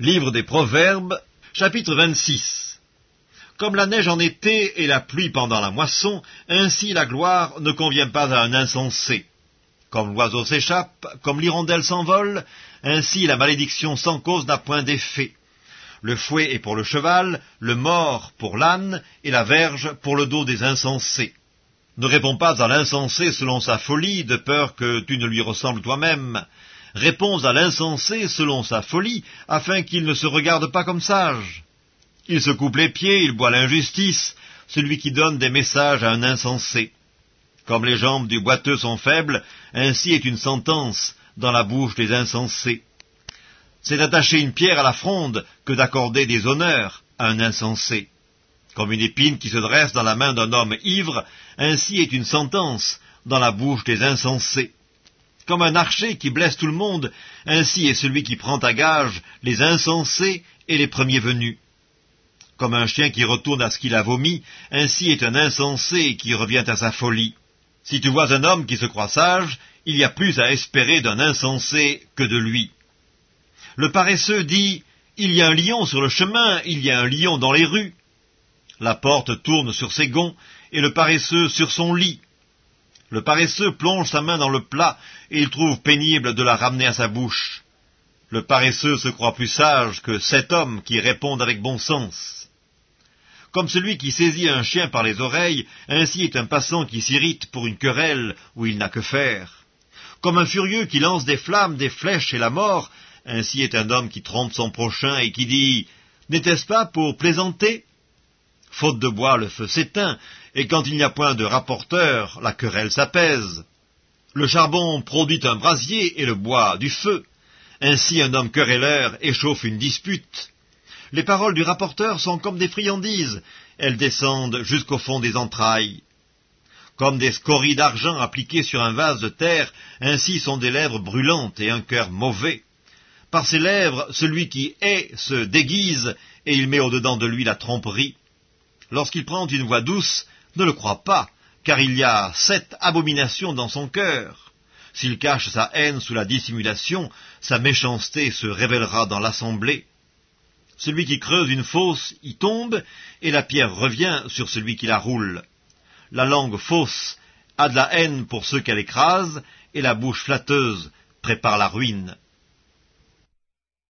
Livre des Proverbes, chapitre 26. Comme la neige en été et la pluie pendant la moisson, ainsi la gloire ne convient pas à un insensé. Comme l'oiseau s'échappe, comme l'hirondelle s'envole, ainsi la malédiction sans cause n'a point d'effet. Le fouet est pour le cheval, le mort pour l'âne, et la verge pour le dos des insensés. Ne réponds pas à l'insensé selon sa folie, de peur que tu ne lui ressembles toi-même. Réponds à l'insensé selon sa folie, afin qu'il ne se regarde pas comme sage. Il se coupe les pieds, il boit l'injustice, celui qui donne des messages à un insensé. Comme les jambes du boiteux sont faibles, ainsi est une sentence dans la bouche des insensés. C'est d'attacher une pierre à la fronde que d'accorder des honneurs à un insensé. Comme une épine qui se dresse dans la main d'un homme ivre, ainsi est une sentence dans la bouche des insensés. Comme un archer qui blesse tout le monde, ainsi est celui qui prend à gage les insensés et les premiers venus. Comme un chien qui retourne à ce qu'il a vomi, ainsi est un insensé qui revient à sa folie. Si tu vois un homme qui se croit sage, il y a plus à espérer d'un insensé que de lui. Le paresseux dit, Il y a un lion sur le chemin, il y a un lion dans les rues. La porte tourne sur ses gonds, et le paresseux sur son lit. Le paresseux plonge sa main dans le plat, et il trouve pénible de la ramener à sa bouche. Le paresseux se croit plus sage que sept hommes qui répondent avec bon sens. Comme celui qui saisit un chien par les oreilles, ainsi est un passant qui s'irrite pour une querelle où il n'a que faire. Comme un furieux qui lance des flammes, des flèches et la mort, ainsi est un homme qui trompe son prochain et qui dit « N'était-ce pas pour plaisanter ?» Faute de bois, le feu s'éteint, et quand il n'y a point de rapporteur, la querelle s'apaise. Le charbon produit un brasier et le bois du feu. Ainsi un homme querelleur échauffe une dispute. Les paroles du rapporteur sont comme des friandises, elles descendent jusqu'au fond des entrailles. Comme des scories d'argent appliquées sur un vase de terre, ainsi sont des lèvres brûlantes et un cœur mauvais. Par ses lèvres, celui qui hait se déguise, et il met au-dedans de lui la tromperie. Lorsqu'il prend une voix douce, ne le crois pas, car il y a sept abominations dans son cœur. S'il cache sa haine sous la dissimulation, sa méchanceté se révélera dans l'assemblée. Celui qui creuse une fosse y tombe, et la pierre revient sur celui qui la roule. La langue fausse a de la haine pour ceux qu'elle écrase, et la bouche flatteuse prépare la ruine.